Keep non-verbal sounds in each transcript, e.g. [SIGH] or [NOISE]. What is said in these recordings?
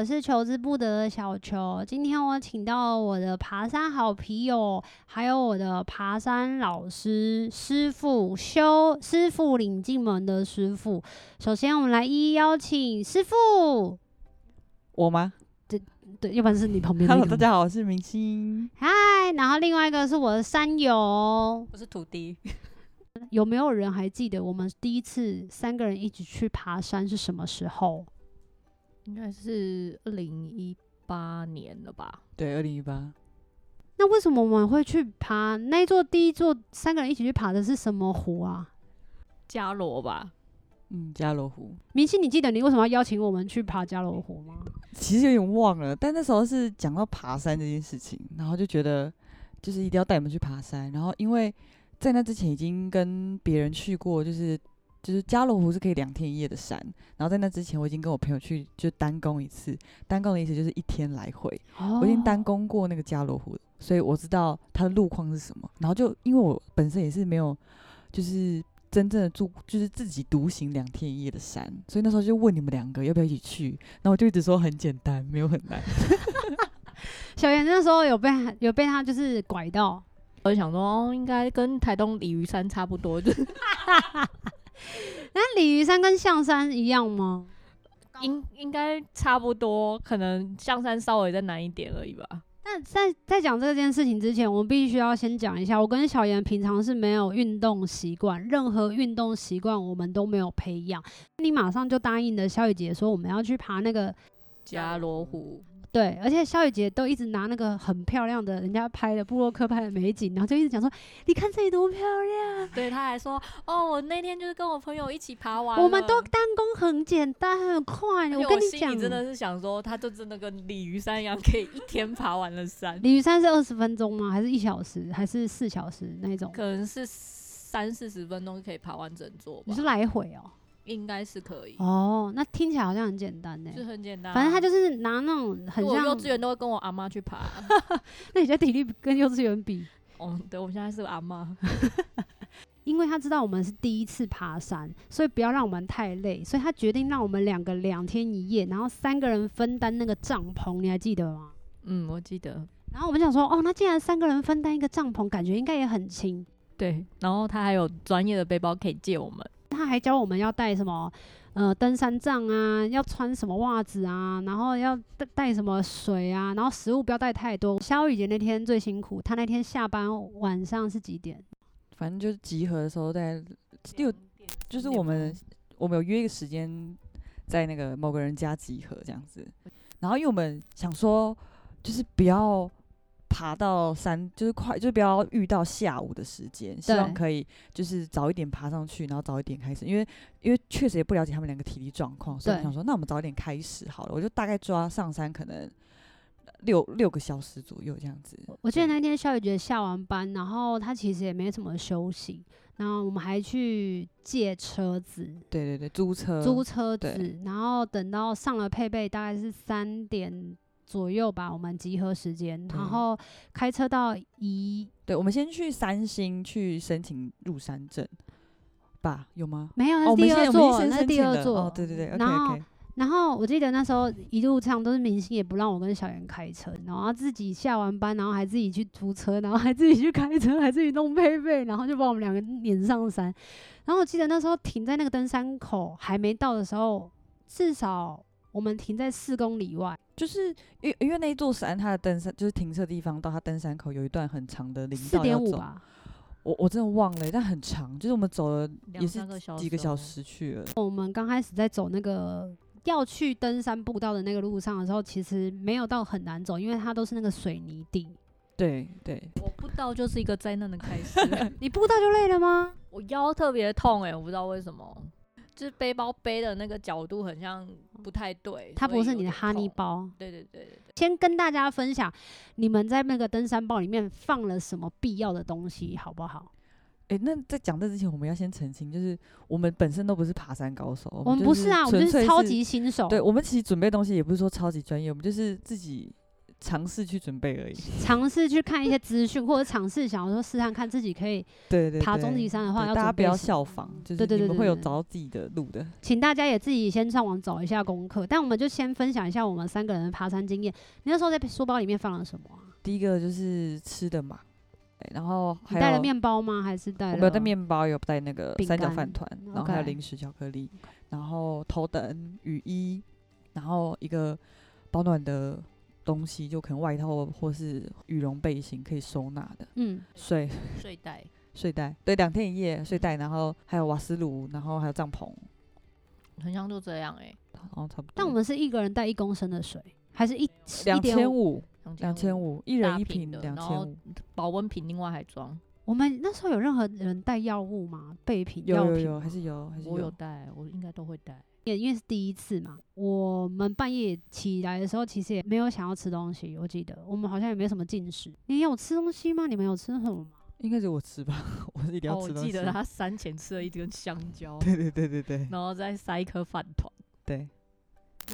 我是求之不得的小球。今天我请到我的爬山好皮友，还有我的爬山老师师傅修师傅领进门的师傅。首先，我们来一一邀请师傅。我吗？对对，要不然是你旁边。Hello，大家好，我是明星。嗨，然后另外一个是我的山友，我是徒弟。有没有人还记得我们第一次三个人一起去爬山是什么时候？应该是二零一八年了吧？对，二零一八。那为什么我们会去爬那一座第一座三个人一起去爬的是什么湖啊？加罗吧。嗯，加罗湖。明星，你记得你为什么要邀请我们去爬加罗湖吗？其实有点忘了，但那时候是讲到爬山这件事情，然后就觉得就是一定要带你们去爬山。然后因为在那之前已经跟别人去过，就是。就是佳罗湖是可以两天一夜的山，然后在那之前我已经跟我朋友去就单攻一次，单攻的意思就是一天来回，哦、我已经单攻过那个佳罗湖，所以我知道它的路况是什么。然后就因为我本身也是没有就是真正的住，就是自己独行两天一夜的山，所以那时候就问你们两个要不要一起去，然后我就一直说很简单，没有很难。[LAUGHS] 小严那时候有被有被他就是拐到，我就想说哦，应该跟台东鲤鱼山差不多，就是。[LAUGHS] [LAUGHS] 那鲤鱼山跟象山一样吗？应应该差不多，可能象山稍微再难一点而已吧。但在在讲这件事情之前，我们必须要先讲一下，我跟小严平常是没有运动习惯，任何运动习惯我们都没有培养。你马上就答应了小雨姐说我们要去爬那个加罗湖。对，而且肖雨杰都一直拿那个很漂亮的人家拍的布洛克拍的美景，然后就一直讲说，你看这里多漂亮。对，他还说，哦，我那天就是跟我朋友一起爬完，我们都单攻很简单很快。我跟你讲，你真的是想说，他就真的跟鲤鱼山一样，可以一天爬完了山。鲤鱼山是二十分钟吗？还是一小时？还是四小时那种？可能是三四十分钟就可以爬完整座。你是来回哦？应该是可以哦，那听起来好像很简单呢。是很简单，反正他就是拿那种很像幼稚园都会跟我阿妈去爬。[LAUGHS] 那你觉得体力跟幼稚园比？哦，对，我现在是阿妈。[LAUGHS] 因为他知道我们是第一次爬山，所以不要让我们太累，所以他决定让我们两个两天一夜，然后三个人分担那个帐篷，你还记得吗？嗯，我记得。然后我们想说，哦，那既然三个人分担一个帐篷，感觉应该也很轻。对，然后他还有专业的背包可以借我们。他还教我们要带什么，呃，登山杖啊，要穿什么袜子啊，然后要带带什么水啊，然后食物不要带太多。肖雨杰那天最辛苦，他那天下班晚上是几点？反正就是集合的时候在六，就是我们我们有约一个时间在那个某个人家集合这样子。然后因为我们想说，就是不要。爬到山就是快，就是不要遇到下午的时间，希望可以就是早一点爬上去，然后早一点开始，因为因为确实也不了解他们两个体力状况，所以我想说，那我们早一点开始好了，我就大概抓上山可能六六个小时左右这样子。我记得那天萧雨杰下完班，然后他其实也没什么休息，然后我们还去借车子，对对对，租车租车子，然后等到上了配备，大概是三点。左右吧，我们集合时间，然后开车到宜。对，我们先去三星去申请入山证吧，有吗？没有，那是第二座，哦、那是第二座。哦，对对对。然后 okay, okay 然后我记得那时候一路上都是明星，也不让我跟小圆开车，然后自己下完班，然后还自己去租车，然后还自己去开车，还自己弄配备，然后就把我们两个撵上山。然后我记得那时候停在那个登山口还没到的时候，至少。我们停在四公里外，就是因因为那一座山，它的登山就是停车地方到它登山口有一段很长的林道要走，四点五吧，我我真的忘了，但很长，就是我们走了也是几个小时去了。我们刚开始在走那个要去登山步道的那个路上的时候，其实没有到很难走，因为它都是那个水泥地。对对，我步道就是一个灾难的开始。[LAUGHS] 你步道就累了吗？我腰特别痛哎、欸，我不知道为什么。就是背包背的那个角度很像不太对，它不是你的哈尼包。对对对对对。先跟大家分享，你们在那个登山包里面放了什么必要的东西，好不好？哎、欸，那在讲这之前，我们要先澄清，就是我们本身都不是爬山高手，我们不是啊，我们就是超级新手。对，我们其实准备东西也不是说超级专业，我们就是自己尝试去准备而已，尝试去看一些资讯，或者尝试想要说试探看自己可以 [LAUGHS] 对对爬终极山的话，要大家不要效仿，就是你们会有找到自己的路的。请大家也自己先上网找一下功课，但我们就先分享一下我们三个人的爬山经验。你那时候在书包里面放了什么啊？第一个就是吃的嘛。然后还带了面包吗？还是带了？我没有带面包，有带那个三角饭团，然后还有零食、巧克力.然后头等、雨衣，然后一个保暖的东西，就可能外套或是羽绒背心可以收纳的。嗯，睡 [LAUGHS] 睡袋，睡袋，对，两天一夜睡袋，然后还有瓦斯炉，然后还有帐篷，很像就这样哎、欸，哦，差不多。但我们是一个人带一公升的水，还是一两千五？两千五，一人一瓶的，两千五。保温瓶另外还装。我们那时候有任何人带药物吗？备品？有有有，还是有，还是有。我有带，我应该都会带。也因为是第一次嘛，我们半夜起来的时候，其实也没有想要吃东西。我记得我们好像也没什么进食。你有吃东西吗？你们有吃什么吗？应该是我吃吧，[LAUGHS] 我是一定要吃东西。我记得他山前吃了一根香蕉。对对对对对。然后再塞一颗饭团。对。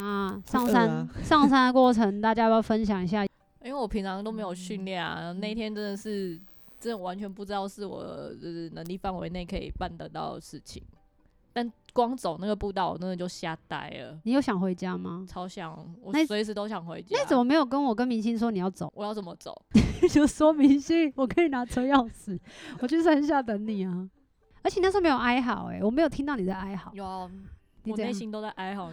啊，上山、啊、上山的过程，大家要不要分享一下？[LAUGHS] 因为我平常都没有训练啊，那天真的是真的完全不知道是我就是能力范围内可以办得到的事情。但光走那个步道，我真的就吓呆了。你有想回家吗？超想，我随时都想回家。那你怎么没有跟我跟明星说你要走？我要怎么走？[LAUGHS] 就说明星，我可以拿车钥匙，[LAUGHS] 我去山下等你啊。而且那时候没有哀嚎，哎，我没有听到你在哀嚎。有啊，我内心都在哀嚎。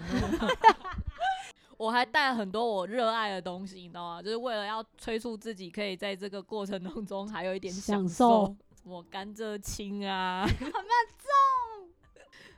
[LAUGHS] 我还带了很多我热爱的东西，你知道吗？就是为了要催促自己，可以在这个过程当中还有一点享受。什么甘蔗青啊，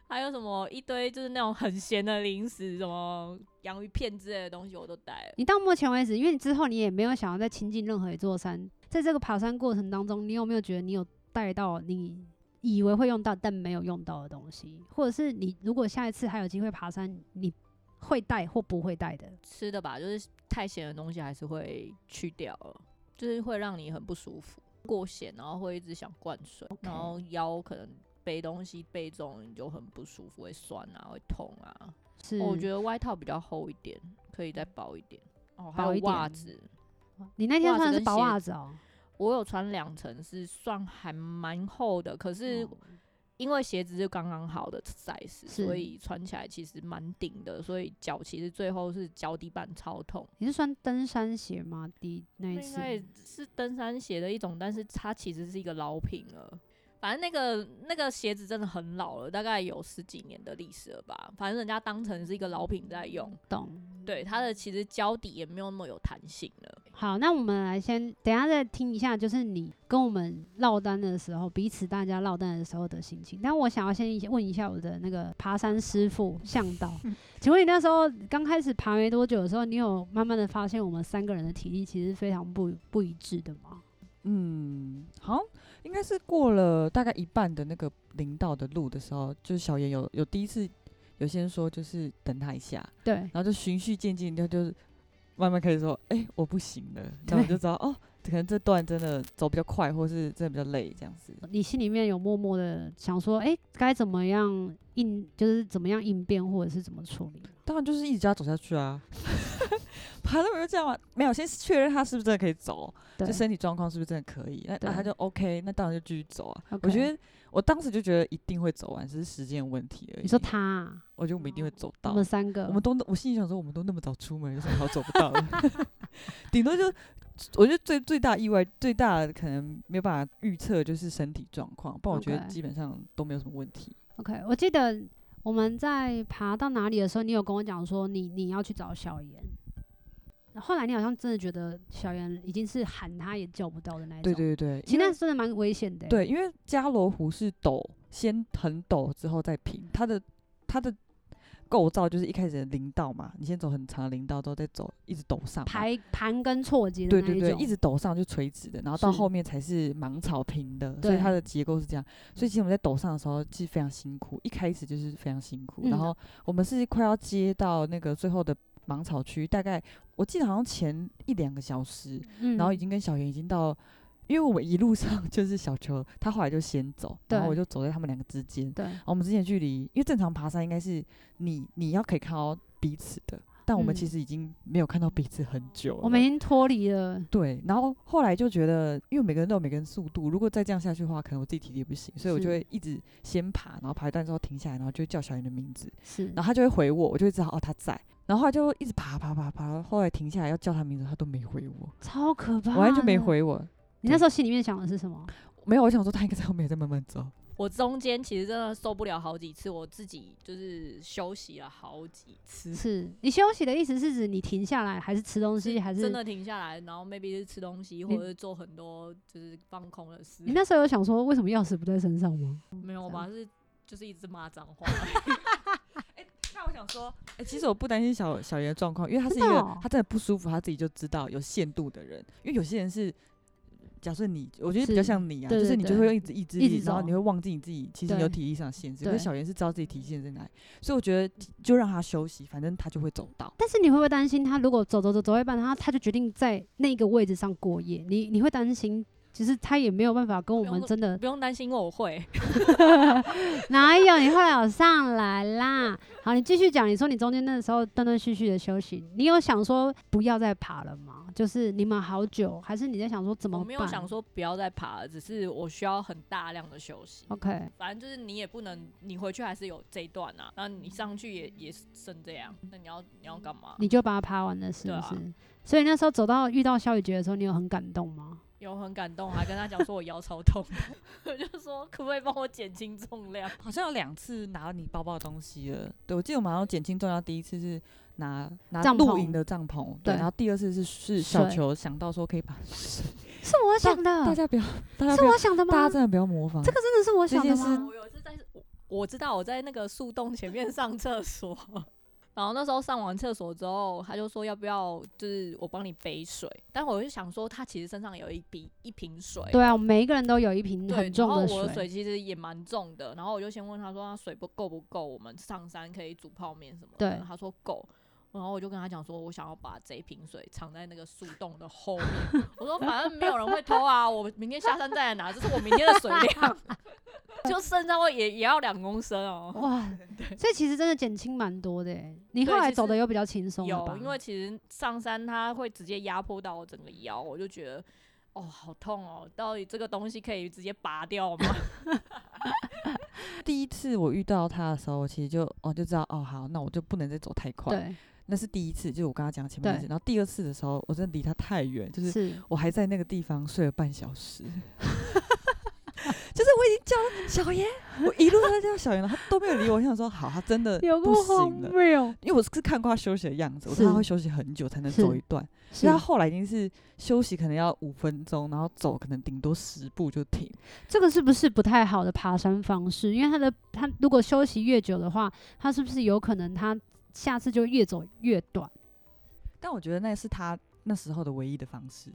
还有什么一堆就是那种很咸的零食，什么洋芋片之类的东西我都带了。你到目前为止，因为你之后你也没有想要再亲近任何一座山，在这个爬山过程当中，你有没有觉得你有带到你以为会用到但没有用到的东西？或者是你如果下一次还有机会爬山，你？会带或不会带的吃的吧，就是太咸的东西还是会去掉了，就是会让你很不舒服，过咸然后会一直想灌水.然后腰可能背东西背重你就很不舒服，会酸啊，会痛啊。是，我觉得外套比较厚一点，可以再薄一点。哦，还有袜子，你那天穿的是薄袜子哦？我有穿两层，是算还蛮厚的，可是。哦因为鞋子是刚刚好的 size，所以穿起来其实蛮顶的，所以脚其实最后是脚底板超痛。你是穿登山鞋吗？第那一次是登山鞋的一种，但是它其实是一个老品了。反正那个那个鞋子真的很老了，大概有十几年的历史了吧。反正人家当成是一个老品在用。懂。对，它的其实胶底也没有那么有弹性了。好，那我们来先等一下再听一下，就是你跟我们落单的时候，彼此大家落单的时候的心情。但我想要先问一下我的那个爬山师傅向导，[LAUGHS] 请问你那时候刚开始爬没多久的时候，你有慢慢的发现我们三个人的体力其实非常不不一致的吗？嗯，好。应该是过了大概一半的那个林道的路的时候，就是小严有有第一次有些人说就是等他一下，对，然后就循序渐进，就就是慢慢开始说，哎、欸，我不行了，然后我就知道哦，可能这段真的走比较快，或是真的比较累这样子。你心里面有默默的想说，哎、欸，该怎么样应，就是怎么样应变，或者是怎么处理？当然就是一直叫他走下去啊。[LAUGHS] 爬都没有这样吗？没有，先确认他是不是真的可以走，就身体状况是不是真的可以？那那他就 OK，那当然就继续走啊。Okay. 我觉得我当时就觉得一定会走完，只是时间问题而已。你说他、啊？我觉得我们一定会走到。我们三个，我们都我心里想说，我们都那么早出门，有什么好走不到的？[LAUGHS] 顶多就我觉得最最大意外，最大的可能没有办法预测就是身体状况，不然我觉得基本上都没有什么问题。OK，我记得我们在爬到哪里的时候，你有跟我讲说你你要去找小严。后来你好像真的觉得小严已经是喊他也叫不到的那一种。对对对，其实那真的蛮危险的。对，因为加罗湖是陡，先很陡之后再平，它的它的构造就是一开始的林道嘛，你先走很长的林道，之后再走一直陡上，排盘根错节。对对对，一直陡上就垂直的，然后到后面才是芒草坪的，所以它的结构是这样。所以其实我们在陡上的时候其实非常辛苦，一开始就是非常辛苦。嗯、然后我们是快要接到那个最后的。芒草区大概我记得好像前一两个小时，嗯，然后已经跟小袁已经到因为我们一路上 [LAUGHS] 就是小球，他后来就先走，然后我就走在他们两个之间。对，然后我们之间的距离，因为正常爬山应该是你你要可以看到彼此的，但我们嗯其实已经没有看到彼此很久了。我们已经脱离了。对，然后后来就觉得，因为每个人都有每个人速度，如果再这样下去的话，可能我自己体力也不行，所以我就会一直先爬，然后爬一段之后停下来，然后就会叫小云的名字，是，然后他就会回我，我就会知道哦他在，然后后来就一直爬爬爬爬，后来停下来要叫他名字，他都没回我，超可怕。我完全没。回我，你那时候心里面想的是什么？没有，我想说他应该在后面在慢慢走，我中间其实真的受不了好几次，我自己就是休息了好几次，是你休息的意思是指你停下来，还是吃东西，还是真的停下来，然后 maybe 是吃东西，或者是做很多就是放空的事你。那时候有想说，为什么钥匙不在身上吗？没有吧？是就是一直骂脏话。[LAUGHS] 那我想说，哎、其实我不担心小小爷的状况，因为他是一个真哦他真的不舒服，他自己就知道有限度的人。因为有些人是，假设你，我觉得比较像你啊，就是你就会用一直意志力，一直然后你会忘记你自己其实有体力上的限制。可是小妍是知道自己体限在哪里，所以我觉得就让他休息，反正他就会走到。但是你会不会担心他如果走走走走到一半，然后他就决定在那个位置上过夜？你你会担心，其实他也没有办法跟我们真的不用担心，我会。[LAUGHS] 哪有？你后来有上来啦。好，你继续讲。你说你中间那时候断断续续的休息，你有想说不要再爬了吗？就是你们好久，还是你在想说怎么办？我没有想说不要再爬了，只是我需要很大量的休息。OK，反正就是你也不能，你回去还是有这一段啊，然后你上去也也剩这样，那你要你要干嘛？你就把它爬完了，是不是？啊所以那时候走到遇到萧宇杰的时候，你有很感动吗？有很感动，还跟他讲说我腰超痛的，我 [LAUGHS] 就说可不可以帮我减轻重量？好像有两次拿你包包的东西了。对，我记得我们好像减轻重量，第一次是拿拿帐篷露营的帐篷，对，对然后第二次是是小球想到说可以把水，是我想的，大家不要，大家是，我想的吗？大家真的不要模仿。这个真的是我想的吗？我有一次在我我知道我在那个树洞前面上厕所，然后那时候上完厕所之后，他就说要不要就是我帮你背水，但我就想说他其实身上有一笔一瓶水，对啊，我们每一个人都有一瓶对，很重的然后我的水其实也蛮重的，然后我就先问他说他水不够不够，我们上山可以煮泡面什么的，对他说够。然后我就跟他讲说，我想要把这一瓶水藏在那个树洞的后面。我说反正没有人会偷啊，我明天下山再来拿，这是我明天的水量。[LAUGHS] 就剩下我也也要两公升哦。哇，所以其实真的减轻蛮多的欸。你后来走的又比较轻松有，因为其实上山它会直接压迫到我整个腰，我就觉得哦好痛哦，到底这个东西可以直接拔掉吗？[LAUGHS] 第一次我遇到他的时候，我其实就哦就知道哦好，那我就不能再走太快。对，那是第一次，就是我刚刚讲前面那次。对然后第二次的时候，我真的离他太远，就是是我还在那个地方睡了半小时。[LAUGHS] 就是我已经叫了小严，我一路都在叫小严了，他都没有理我。我想说好，他真的有不行了，谬，因为我是看过他休息的样子，我他会休息很久才能走一段。是所以他后来已经是休息，可能要五分钟，然后走可能顶多十步就停。这个是不是不太好的爬山方式？因为他的他如果休息越久的话，他是不是有可能他下次就越走越短？但我觉得那是他那时候的唯一的方式。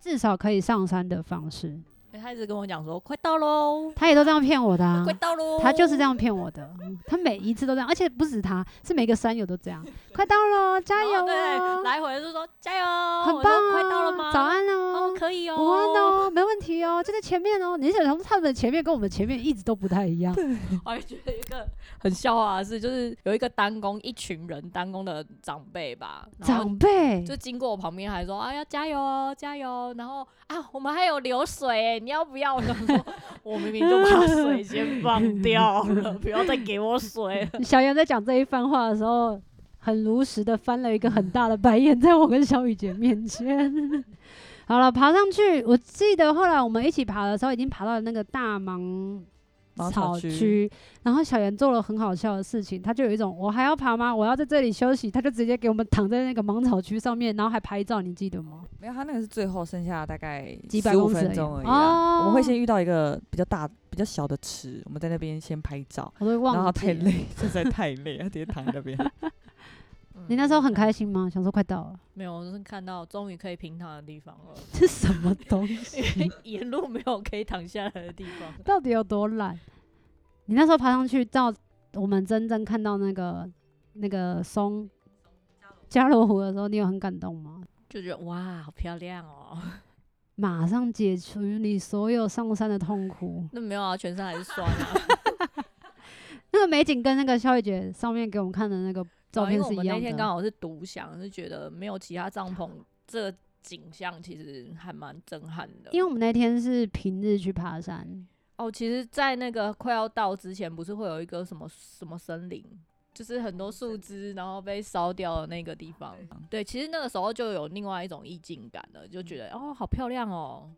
至少可以上山的方式，欸他一直跟我讲说快到喽，他也都这样骗我的啊快。到喽，他就是这样骗我的，嗯他每一次都这样，而且不止他，是每个山友都这样。[LAUGHS] 快到喽，加油然后对，哦！来回就说加油，我很棒快到了吗？早安哦，哦，可以哦，午安哦，没问题哦，就在前面哦。你想从他们的前面跟我们前面一直都不太一样。[LAUGHS] 我还觉得一个很笑话的是，就是有一个单工，一群人单工的长辈吧，长辈就经过我旁边，还说啊要加油哦，加油！然后啊，我们还有流水欸，你要不要？我想说，我明明就把水先放掉了，[LAUGHS] 不要再给我水了。小杨在讲这一番话的时候，很如实的翻了一个很大的白眼，在我跟小雨姐面前。[LAUGHS] 好了，爬上去，我记得后来我们一起爬的时候，已经爬到了那个大芒芒草草区区，然后小妍做了很好笑的事情，他就有一种我还要爬吗？我要在这里休息，他就直接给我们躺在那个芒草区上面，然后还拍照，你记得吗？没有，他那个是最后剩下大概几百十五公分钟而已。我们会先遇到一个比较大、比较小的池，我们在那边先拍照，我都忘记。然后太。累，[LAUGHS] 实在太累，他直接躺在那边。[LAUGHS] 你那时候很开心吗？想说快到了，没有，我就是看到终于可以平躺的地方了，[LAUGHS] 这什么东西？因 [LAUGHS] 为沿路没有可以躺下来的地方。到底有多懒？你那时候爬上去到我们真正看到那个那个松加罗湖的时候，你有很感动吗？就觉得哇，好漂亮哦！马上解除你所有上山的痛苦。那没有啊，全身还是酸啊。[LAUGHS] 那个美景跟那个萧御杰上面给我们看的那个照片是一样的。因为我们那天刚好是独享，是觉得没有其他帐篷，[LAUGHS] 这个景象其实还蛮震撼的。因为我们那天是平日去爬山。哦，其实，在那个快要到之前，不是会有一个什么什么森林，就是很多树枝，然后被烧掉的那个地方。对，其实那个时候就有另外一种意境感了，就觉得哦，好漂亮哦。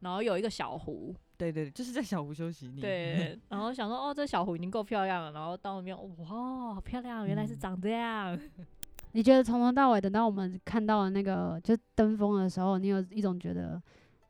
然后有一个小湖，对对对，就是在小湖休息。对，然后想说哦，这小湖已经够漂亮了，然后到那边哇，好漂亮，原来是长这样。嗯、你觉得从头到尾，等到我们看到了那个就登峰的时候，你有一种觉得？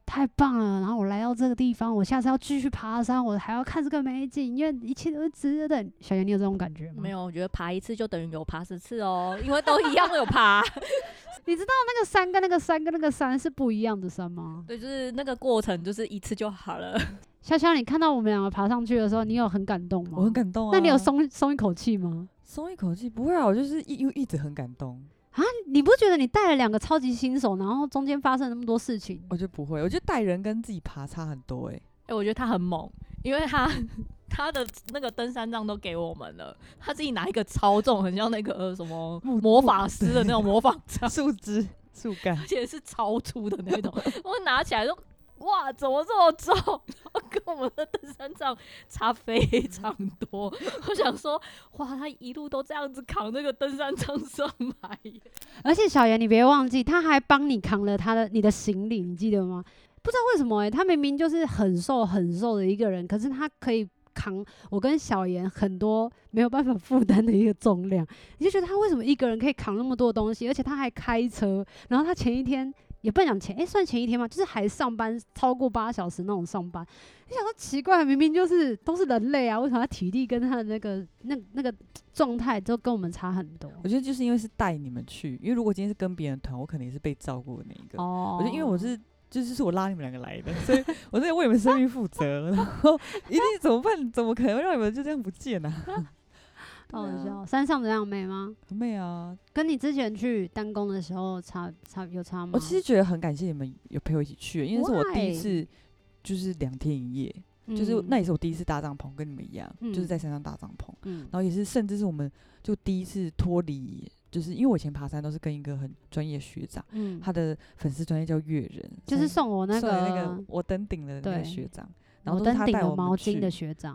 太棒了！然后我来到这个地方，我下次要继续爬山，我还要看这个美景，因为一切都是值得的。小妍，你有这种感觉吗？没有，我觉得爬一次就等于有爬十次哦，因为都一样有爬。[LAUGHS] 你知道那个山跟那个山跟那个山是不一样的山吗？对，就是那个过程，就是一次就好了。[LAUGHS] 潇潇，你看到我们两个爬上去的时候，你有很感动吗？我很感动啊。那你有松松一口气吗？松一口气不会啊，我就是一一直很感动。啊，你不觉得你带了两个超级新手，然后中间发生那么多事情？我觉得不会，我觉得带人跟自己爬差很多诶、欸。哎、欸，我觉得他很猛，因为他 [LAUGHS] 他的那个登山杖都给我们了，他自己拿一个超重，很像那个、呃、什么魔法师的那种魔法杖，树枝、树干，而且是超粗的那种，[LAUGHS] 我拿起来都。哇，怎么这么重？[LAUGHS] 然后跟我们的登山杖差非常多。我想说，哇，他一路都这样子扛那个登山杖上来。而且小严，你别忘记，他还帮你扛了他的你的行李，你记得吗？不知道为什么诶、他明明就是很瘦很瘦的一个人，可是他可以扛我跟小严很多没有办法负担的一个重量。你就觉得他为什么一个人可以扛那么多东西？而且他还开车，然后他前一天。也不能讲前，诶、欸，算前一天吗？就是还上班超过八小时那种上班。你想说奇怪，明明就是都是人类啊，为什么他体力跟他的那个那那个状态都跟我们差很多？我觉得就是因为是带你们去，因为如果今天是跟别人团，我肯定是被照顾的那一个。哦。我觉得因为我是就是是我拉你们两个来的，所以 [LAUGHS] 我在为你们生命负责，然后一定怎么办？怎么可能让你们就这样不见呢、啊？好笑，山上怎样美吗？很美啊，跟你之前去单攻的时候差差有差吗？我其实觉得很感谢你们有陪我一起去，因为是我第一次，就是两天一夜，就是那也是我第一次搭帐篷，跟你们一样，就是在山上搭帐篷，然后也是甚至是我们就第一次脱离，就是因为我以前爬山都是跟一个很专业学长，他的粉丝专业叫月人，就是送我那个那个我登顶的那个学长。然后都是他带我们去，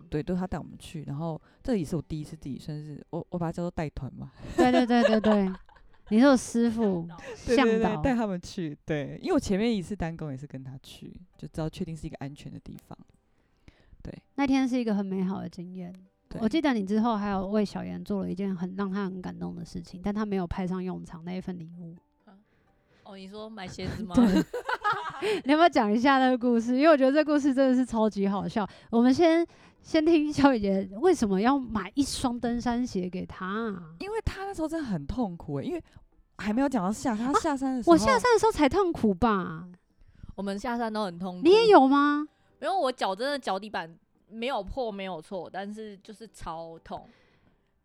对，都是他带我们去。然后这也是我第一次自己生日我，我把它叫做带团嘛。[LAUGHS] 对对对对对，你是我师傅向导带他们去。对，因为我前面一次单工也是跟他去，就知道确定是一个安全的地方。对，那天是一个很美好的经验。我记得你之后还有为小妍做了一件很让他很感动的事情，但他没有派上用场那一份礼物。哦，你说买鞋子吗？对 [LAUGHS] 你要不要讲一下那个故事？因为我觉得这个故事真的是超级好笑。我们先先听小姐姐为什么要买一双登山鞋给她，啊？因为她那时候真的很痛苦诶，因为还没有讲到下他下山的时候，啊，我下山的时候才痛苦吧？我们下山都很痛苦，你也有吗？因为我脚真的脚底板没有破没有错，但是就是超痛，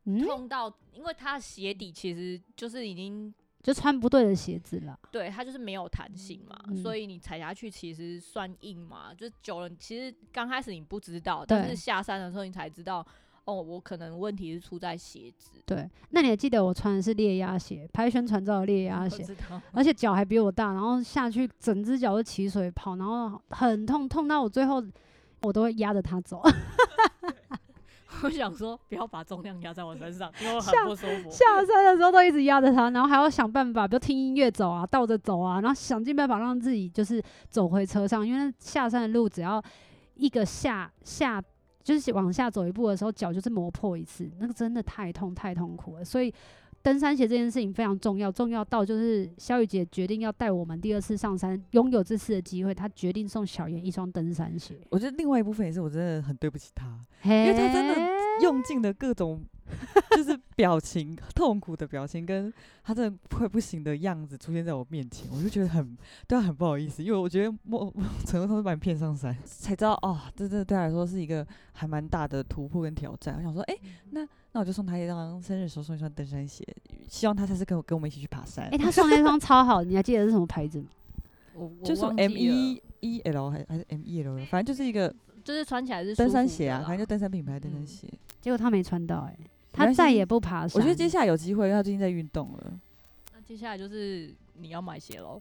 嗯、痛到因为他鞋底其实就是已经。就穿不对的鞋子了，对，它就是没有弹性嘛，嗯、所以你踩下去其实算硬嘛，就久了，其实刚开始你不知道，但是下山的时候你才知道，哦，我可能问题是出在鞋子。对，那你还记得我穿的是裂压鞋，拍宣传照的裂压鞋，而且脚还比我大，然后下去整只脚都起水泡，然后很痛，痛到我最后我都会压着它走。[LAUGHS] 我想说，不要把重量压在我身上，因为我很不舒服。下山的时候都一直压着它，然后还要想办法，比如听音乐走啊，倒着走啊，然后想尽办法让自己就是走回车上，因为下山的路只要一个下下就是往下走一步的时候，脚就是磨破一次，那个真的太痛太痛苦了，所以。登山鞋这件事情非常重要，重要到就是肖雨杰决定要带我们第二次上山，拥有这次的机会，她决定送小妍一双登山鞋。我觉得另外一部分也是我真的很对不起她，因为她真的用尽了各种就是表情 [LAUGHS] 痛苦的表情，跟他真的快不行的样子出现在我面前，我就觉得很对他很不好意思，因为我觉得 [LAUGHS] 我成功都是把你骗上山，才知道哦，这这对他来说是一个还蛮大的突破跟挑战。我想说，哎、欸，那。那我就送他一张生日时候送一双登山鞋，希望他下次跟我跟我们一起去爬山。哎、欸，他送那双超好，你还记得是什么牌子吗？[LAUGHS] 我我就说忘记 M 了 E E L 还还是 M E L，反正就是一个就是穿起来是登山鞋啊，反正就登山品牌登山嗯鞋。结果他没穿到、欸，哎，他再也不爬山。我觉得接下来有机会，因为他最近在运动了。那接下来就是你要买鞋喽。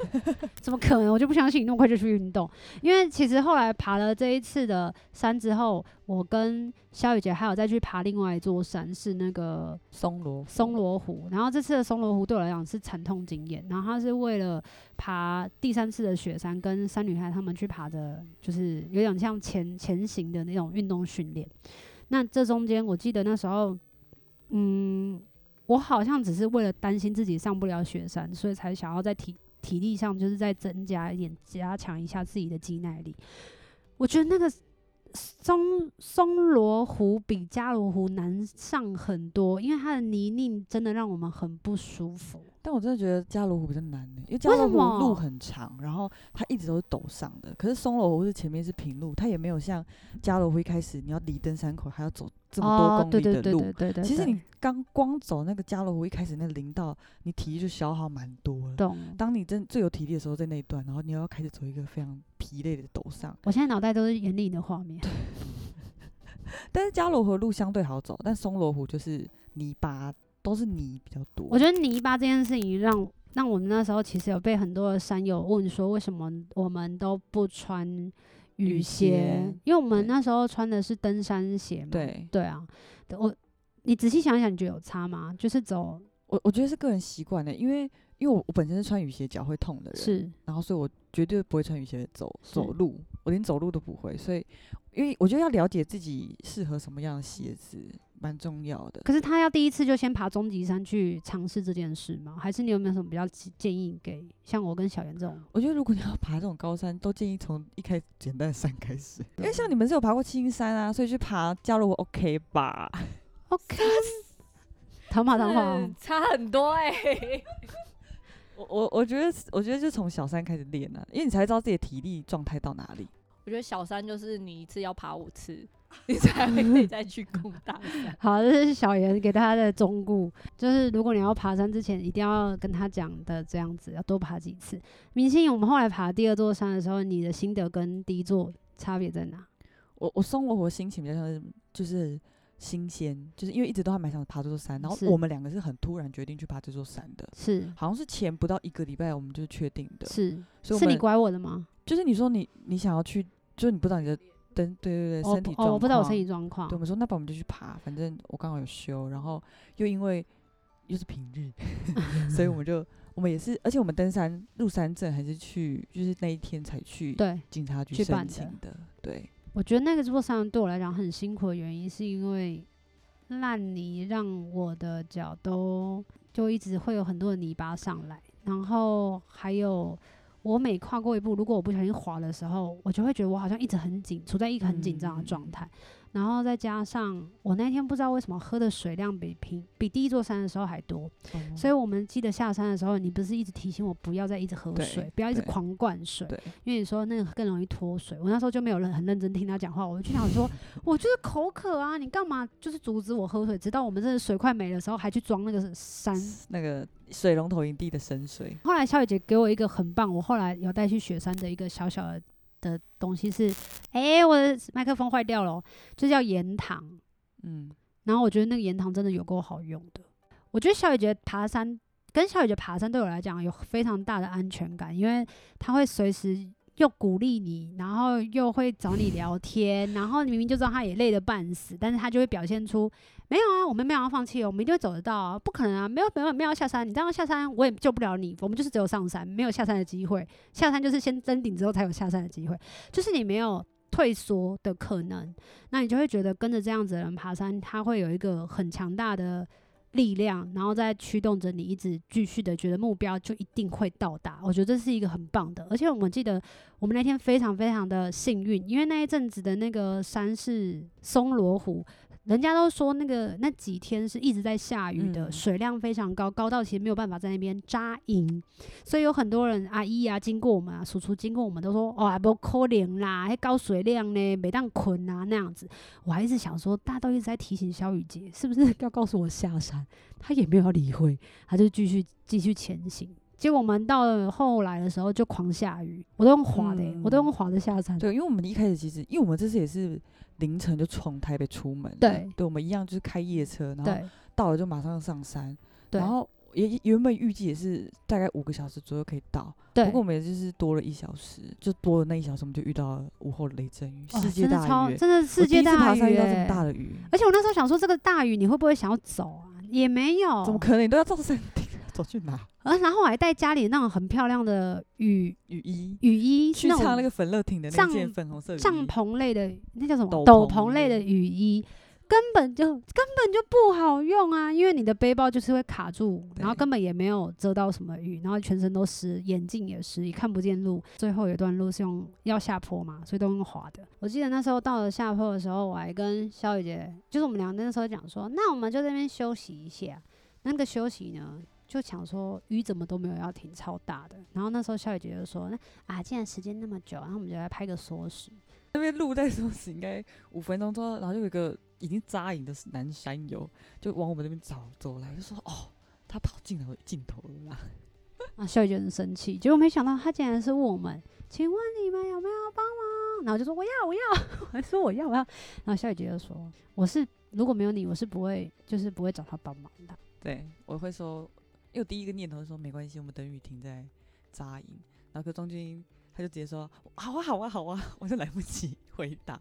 [LAUGHS] 怎么可能？我就不相信你那么快就去运动。因为其实后来爬了这一次的山之后，我跟肖雨杰还有再去爬另外一座山，是那个松罗松罗湖。然后这次的松罗湖对我来讲是惨痛经验。然后他是为了爬第三次的雪山，跟三女孩他们去爬的，就是有点像前前行的那种运动训练。那这中间，我记得那时候，嗯，我好像只是为了担心自己上不了雪山，所以才想要在体体力上就是再增加一点，加强一下自己的肌耐力。我觉得那个松松罗湖比加罗湖难上很多，因为它的泥泞真的让我们很不舒服。但我真的觉得加罗湖比较难呢，因为加罗为什么湖路很长，然后它一直都是陡上的。可是松罗湖是前面是平路，它也没有像加罗湖一开始你要离登山口还要走这么多哦，公对对对里的路。对对对，其实对你刚光走那个加罗湖一开始那个林道，你体力就消耗蛮多了。懂。当你真最有体力的时候，在那一段，然后你又要开始走一个非常疲累的陡上。我现在脑袋都是严厉的画面。[LAUGHS] 但是加罗湖的路相对好走，但松罗湖就是泥巴，都是泥比较多。我觉得泥巴这件事情让让我们那时候其实有被很多的山友问说，为什么我们都不穿雨雨鞋鞋？因为我们那时候穿的是登山鞋嘛。对对啊，我你仔细想一想，你觉得有差吗？就是走我我觉得是个人习惯的，因为因为我我本身是穿雨鞋脚会痛的人，是然后所以我绝对不会穿雨鞋走走路，我连走路都不会，所以因为我觉得要了解自己适合什么样的鞋子蛮重要的。可是他要第一次就先爬终极山去尝试这件事吗？还是你有没有什么比较建建议给像我跟小袁这种？我觉得如果你要爬这种高山，都建议从一开始简单的山开始，因为像你们是有爬过青山啊，所以去爬加罗湖 OK 吧？OK，[LAUGHS] 唐马唐马是差很多哎、[LAUGHS] 我我我觉得我觉得就从小山开始练啊，因为你才知道自己的体力状态到哪里。我觉得小山就是你一次要爬五次，[LAUGHS] 你才会可以 [LAUGHS] 再去攻大山。好，这是小严给大家的忠告，就是如果你要爬山之前，一定要跟他讲的这样子，要多爬几次。明星，我们后来爬第二座山的时候，你的心得跟第一座差别在哪？我我松萝湖的心情比较像是就是新鲜，就是因为一直都还蛮想爬这座山，然后是我们两个是很突然决定去爬这座山的，是好像是前不到一个礼拜我们就确定的，是所以我是你拐我的吗？就是你说你你想要去，就是你不知道你的登对对对哦身体状况、哦，我不知道我身体状况对，我。们说那不我们就去爬，反正我刚好有休，然后又因为又是平日，[LAUGHS] 所以我们就我们也是，而且我们登山入山证还是去，就是那一天才去对，警察局办申请的，对。我觉得那个座山对我来讲很辛苦的原因，是因为烂泥让我的脚都就一直会有很多的泥巴上来，然后还有我每跨过一步，如果我不小心滑的时候，我就会觉得我好像一直很紧，处在一个很紧张的状态。然后再加上我那天不知道为什么喝的水量比平比第一座山的时候还多，所以我们记得下山的时候，你不是一直提醒我不要再一直喝水，不要一直狂灌水，因为你说那个更容易脱水。我那时候就没有人很认真听他讲话，我就想说，[LAUGHS] 我就是口渴啊，你干嘛就是阻止我喝水？直到我们真的水快没的时候，还去装那个山。那个水龙头营地的深水，后来小雨姐给我一个很棒，我后来有带去雪山的一个小小的的东西是，哎、欸，我的麦克风坏掉了，就叫盐糖。嗯，然后我觉得那个盐糖真的有够好用的。我觉得小雨姐爬山跟小雨姐爬山对我来讲有非常大的安全感，因为她会随时又鼓励你，然后又会找你聊天，然后你明明就知道她也累得半死，但是她就会表现出没有啊，我们没有要放弃哦，我们一定会走得到啊，不可能啊，没有没有没有下山，你这样下山我也救不了你，我们就是只有上山，没有下山的机会，下山就是先登顶之后才有下山的机会，就是你没有。退缩的可能，那你就会觉得跟着这样子的人爬山，他会有一个很强大的力量，然后再驱动着你一直继续的觉得目标就一定会到达。我觉得这是一个很棒的，而且我们记得我们那天非常非常的幸运，因为那一阵子的那个山是松罗湖。人家都说那个那几天是一直在下雨的，嗯、水量非常高，高到其实没有办法在那边扎营，所以有很多人阿姨啊经过我们啊，叔叔经过我们都说，哦，不可能啦，还高水量呢，没当困啊那样子。我还一直想说，大家都一直在提醒萧雨杰，是不是要告诉我下山？他也没有理会，他就继续继续前行。结果我们到了后来的时候就狂下雨，我都用滑的、欸嗯，我都用滑的下山。对，因为我们一开始其实，因为我们这次也是凌晨就从台北出门，对，对，我们一样就是开夜车，然后到了就马上上山，然后。也原本预计也是大概五个小时左右可以到，对。不过我们也就是多了一小时，就多了那一小时，我们就遇到了午后的雷阵雨，世界大雨，真的世界大雨。我第一次爬山遇到这么大的雨，而且我那时候想说，这个大雨你会不会想要走啊？也没有，怎么可能？你都要造山顶，走去哪？呃 [LAUGHS] 然后我还带家里那种很漂亮的雨雨衣，雨衣去唱那个粉乐町的那件粉红色帐篷类的，那叫什么？斗篷类的雨衣。根本就根本就不好用啊，因为你的背包就是会卡住，然后根本也没有遮到什么雨，然后全身都湿，眼镜也湿，也看不见路。最后有一段路是用要下坡嘛，所以都用滑的。我记得那时候到了下坡的时候，我还跟肖雨姐，就是我们俩那时候讲说，那我们就在那边休息一下。那个休息呢，就想说雨怎么都没有要停，超大的。然后那时候小雨姐就说，那啊，既然时间那么久，然后我们就来拍个缩时。那边路在缩时，应该五分钟之后，然后就有一个。已经扎营的南山友就往我们这边走走来，就说：“哦，他跑进了镜头了啦。[LAUGHS] ”啊，小姐很生气，结果没想到他竟然是问我们：“请问你们有没有帮忙？”然后就说：“我要，我要。[LAUGHS] ”我还说：“我要，我要。”然后小姐就说：“我是如果没有你，我是不会，就是不会找他帮忙的。”对，我会说，因为第一个念头说没关系，我们等雨停再扎营。然后可中间他就直接说：“好啊，好啊，好啊！” [LAUGHS] 我就来不及回答，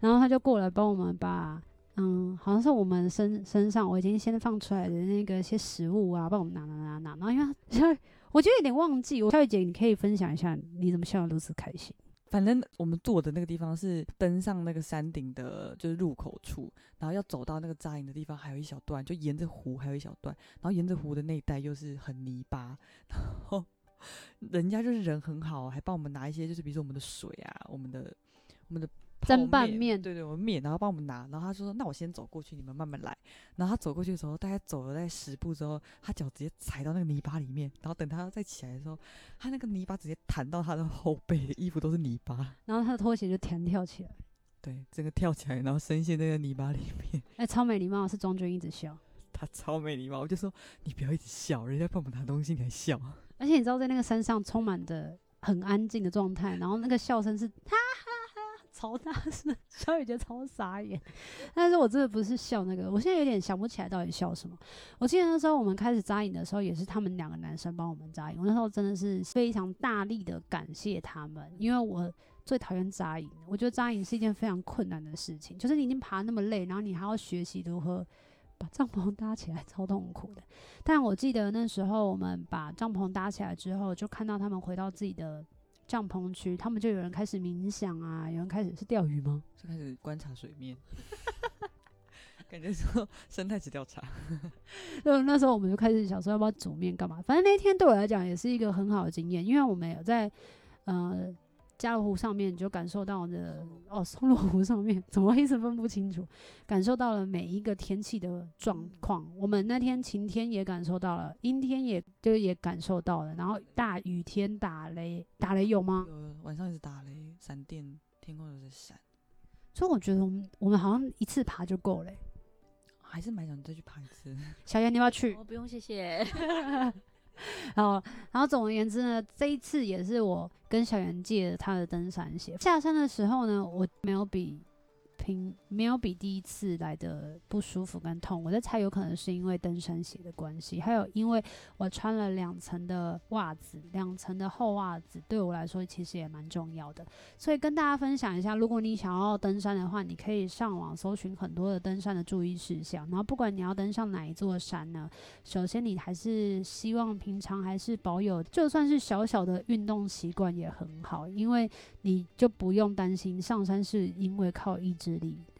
然后他就过来帮我们把。嗯，好像是我们身身上我已经先放出来的那个些食物啊，帮我们拿拿拿拿。然后因为 [LAUGHS] 我觉得有点忘记，我小雨姐你可以分享一下你怎么笑得如此开心。反正我们坐的那个地方是登上那个山顶的，就是入口处，然后要走到那个扎营的地方还有一小段，就沿着湖还有一小段，然后沿着湖的那一带又是很泥巴，然后人家就是人很好，还帮我们拿一些，就是比如说我们的水啊，我们的我们的。蒸拌面，对对，我们面，然后帮我们拿，然后他就说：“那我先走过去，你们慢慢来。”然后他走过去的时候，大概走了大概十步之后，他脚直接踩到那个泥巴里面，然后等他再起来的时候，他那个泥巴直接弹到他的后背，衣服都是泥巴，[LAUGHS] 然后他的拖鞋就弹跳起来，[LAUGHS] 对，整个跳起来，然后深陷那个泥巴里面。哎、欸，超没礼貌，是庄君一直笑，[LAUGHS] 他超没礼貌，我就说你不要一直笑，人家帮我们拿东西你还笑。而且你知道，在那个山上充满着很安静的状态，然后那个笑声是他。超大声，[LAUGHS] 小雨觉得超傻眼，但是我真的不是笑那个，我现在有点想不起来到底笑什么。我记得那时候我们开始扎营的时候，也是他们两个男生帮我们扎营，我那时候真的是非常大力的感谢他们，因为我最讨厌扎营，我觉得扎营是一件非常困难的事情，就是你已经爬那么累，然后你还要学习如何把帐篷搭起来，超痛苦的。但我记得那时候我们把帐篷搭起来之后，就看到他们回到自己的。帐篷区，他们就有人开始冥想啊，有人开始是钓鱼吗？就开始观察水面，[LAUGHS] 感觉说生态只调查。[LAUGHS] 就那时候我们就开始想说要不要煮面干嘛？反正那一天对我来讲也是一个很好的经验，因为我们有在呃。加罗湖上面，你就感受到的哦，松罗湖上面 [LAUGHS] 怎么一直分不清楚？感受到了每一个天气的状况。我们那天晴天也感受到了，阴天也就也感受到了，然后大雨天打雷，打雷有吗？有，晚上一直打雷，闪电，天空都在闪。所以我觉得我们我们好像一次爬就够了，还是蛮想再去爬一次。小严，你要不要去？我，不用，谢谢。[LAUGHS] [LAUGHS] 然后，然后总而言之呢，这一次也是我跟小袁借了他的登山鞋。下山的时候呢，我没有比。平没有比第一次来的不舒服跟痛，我在猜有可能是因为登山鞋的关系，还有因为我穿了两层的袜子，两层的厚袜子对我来说其实也蛮重要的，所以跟大家分享一下，如果你想要登山的话，你可以上网搜寻很多的登山的注意事项，然后不管你要登上哪一座山呢，首先你还是希望平常还是保有就算是小小的运动习惯也很好，因为你就不用担心上山是因为靠意志。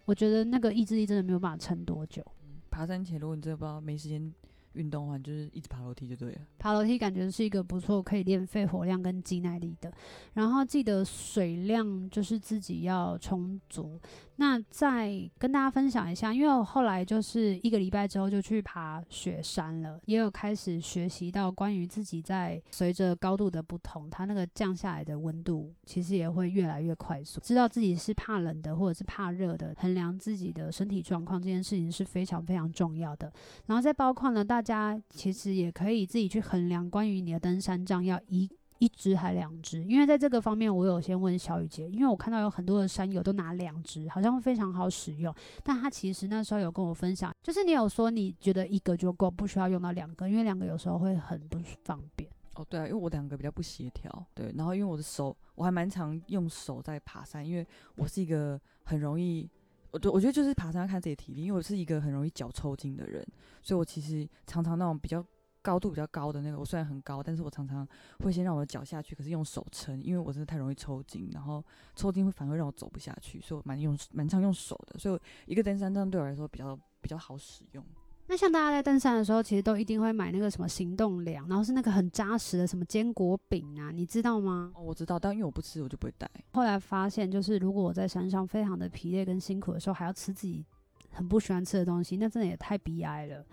我觉得那个意志力真的没有办法撑多久。爬山前，如果你真的不知道没时间运动的话，就是一直爬楼梯就对了。爬楼梯感觉是一个不错可以练肺活量跟肌耐力的。然后记得水量就是自己要充足。那再跟大家分享一下，因为我后来就是一个礼拜之后就去爬雪山了，也有开始学习到关于自己在随着高度的不同，它那个降下来的温度其实也会越来越快速。知道自己是怕冷的或者是怕热的，衡量自己的身体状况这件事情是非常非常重要的。然后再包括呢，大大家其实也可以自己去衡量，关于你的登山杖要一一支还两支，因为在这个方面，我有先问小雨姐，因为我看到有很多的山友都拿两支，好像非常好使用。但他其实那时候有跟我分享，就是你有说你觉得一个就够，不需要用到两个，因为两个有时候会很不方便。哦，对啊，因为我两个比较不协调，对，然后因为我的手，我还蛮常用手在爬山，因为我是一个很容易。我对我觉得就是爬山要看自己的体力，因为我是一个很容易脚抽筋的人，所以我其实常常那种比较高度比较高的那个，我虽然很高，但是我常常会先让我的脚下去，可是用手撑，因为我真的太容易抽筋，然后抽筋会反而让我走不下去，所以我蛮用蛮常用手的，所以一个登山杖对我来说比较比较好使用。那像大家在登山的时候，其实都一定会买那个什么行动粮，然后是那个很扎实的什么坚果饼啊，你知道吗？哦，我知道，但因为我不吃，我就不会带。后来发现，就是如果我在山上非常的疲累跟辛苦的时候，还要吃自己很不喜欢吃的东西，那真的也太悲哀了。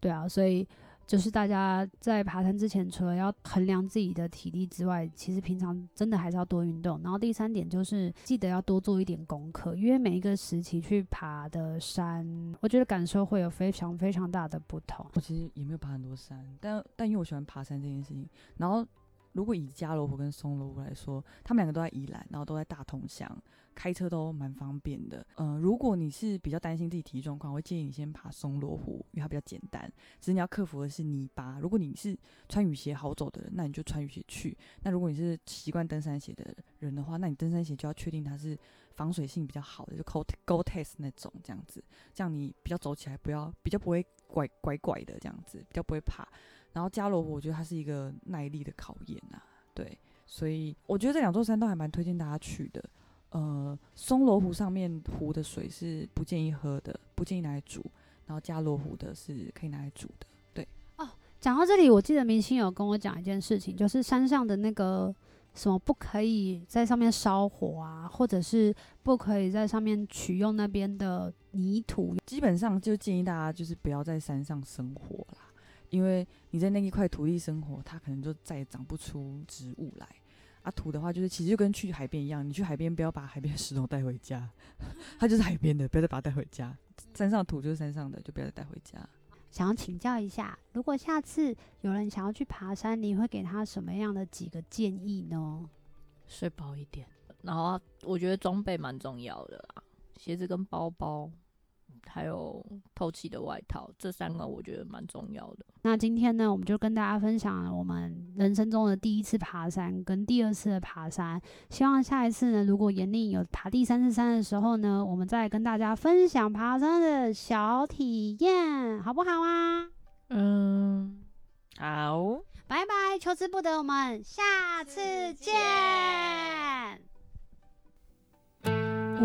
对啊，所以。就是大家在爬山之前，除了要衡量自己的体力之外，其实平常真的还是要多运动。然后第三点就是记得要多做一点功课，因为每一个时期去爬的山，我觉得感受会有非常非常大的不同。我其实也没有爬很多山，但但因为我喜欢爬山这件事情，然后如果以加罗湖跟松罗湖来说，他们两个都在宜兰，然后都在大同乡。开车都蛮方便的，嗯、如果你是比较担心自己体力状况，我会建议你先爬松罗湖，因为它比较简单。只是你要克服的是泥巴。如果你是穿雨鞋好走的人，那你就穿雨鞋去。那如果你是习惯登山鞋的人的话，那你登山鞋就要确定它是防水性比较好的，就 Gore-Tex 那种这样子，这样你比较走起来不要比较不会拐拐拐的这样子，比较不会怕。然后加罗湖，我觉得它是一个耐力的考验啊，对，所以我觉得这两座山都还蛮推荐大家去的。呃，松罗湖上面湖的水是不建议喝的，不建议拿来煮。然后加罗湖的是可以拿来煮的。对哦，讲到这里，我记得明星有跟我讲一件事情，就是山上的那个什么不可以在上面烧火啊，或者是不可以在上面取用那边的泥土。基本上就建议大家就是不要在山上生火啦，因为你在那一块土地生活，它可能就再也长不出植物来。啊，土的话就是其实就跟去海边一样，你去海边不要把海边的石头带回家，[LAUGHS] 它就是海边的，不要再把它带回家。山上土就是山上的，就不要再带回家。想要请教一下，如果下次有人想要去爬山，你会给他什么样的几个建议呢？睡饱一点，然后我觉得装备蛮重要的啦，鞋子跟包包。还有透气的外套，这三个我觉得蛮重要的。那今天呢，我们就跟大家分享了我们人生中的第一次爬山跟第二次的爬山。希望下一次呢，如果严令有爬第三次山的时候呢，我们再跟大家分享爬山的小体验，好不好啊？嗯，好，拜拜，求之不得，我们下次见。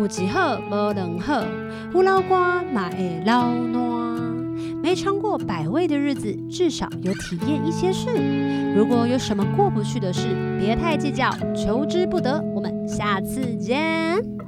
有一好无两好，胡老瓜嘛会老烂。没尝过百味的日子，至少有体验一些事。如果有什么过不去的事，别太计较，求之不得。我们下次见。